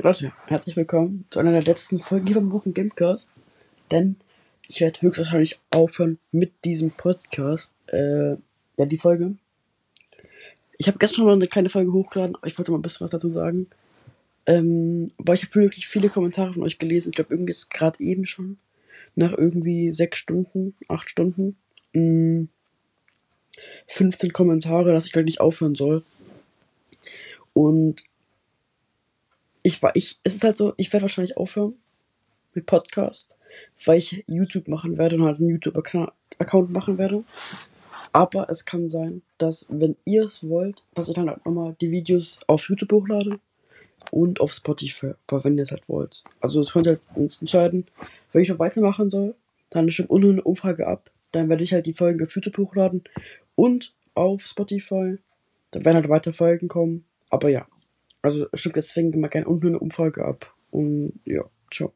Leute, herzlich willkommen zu einer der letzten Folgen vom Broken Gamecast. Denn ich werde höchstwahrscheinlich aufhören mit diesem Podcast. Äh, ja, die Folge. Ich habe gestern schon mal eine kleine Folge hochgeladen, aber ich wollte mal ein bisschen was dazu sagen. Ähm, aber ich habe wirklich viele Kommentare von euch gelesen. Ich glaube, irgendwie ist gerade eben schon. Nach irgendwie sechs Stunden, acht Stunden. Mh, 15 Kommentare, dass ich gleich nicht aufhören soll. Und ich war, ich, es ist halt so, ich werde wahrscheinlich aufhören mit Podcast, weil ich YouTube machen werde und halt einen YouTube-Account machen werde. Aber es kann sein, dass, wenn ihr es wollt, dass ich dann halt nochmal die Videos auf YouTube hochlade und auf Spotify, wenn ihr es halt wollt. Also es könnt ihr halt uns entscheiden, wenn ich noch weitermachen soll, dann stimmt unten eine Umfrage ab. Dann werde ich halt die Folgen auf YouTube hochladen und auf Spotify. Dann werden halt weiter Folgen kommen. Aber ja, also stimmt deswegen immer gerne unten eine Umfrage ab. Und ja, ciao.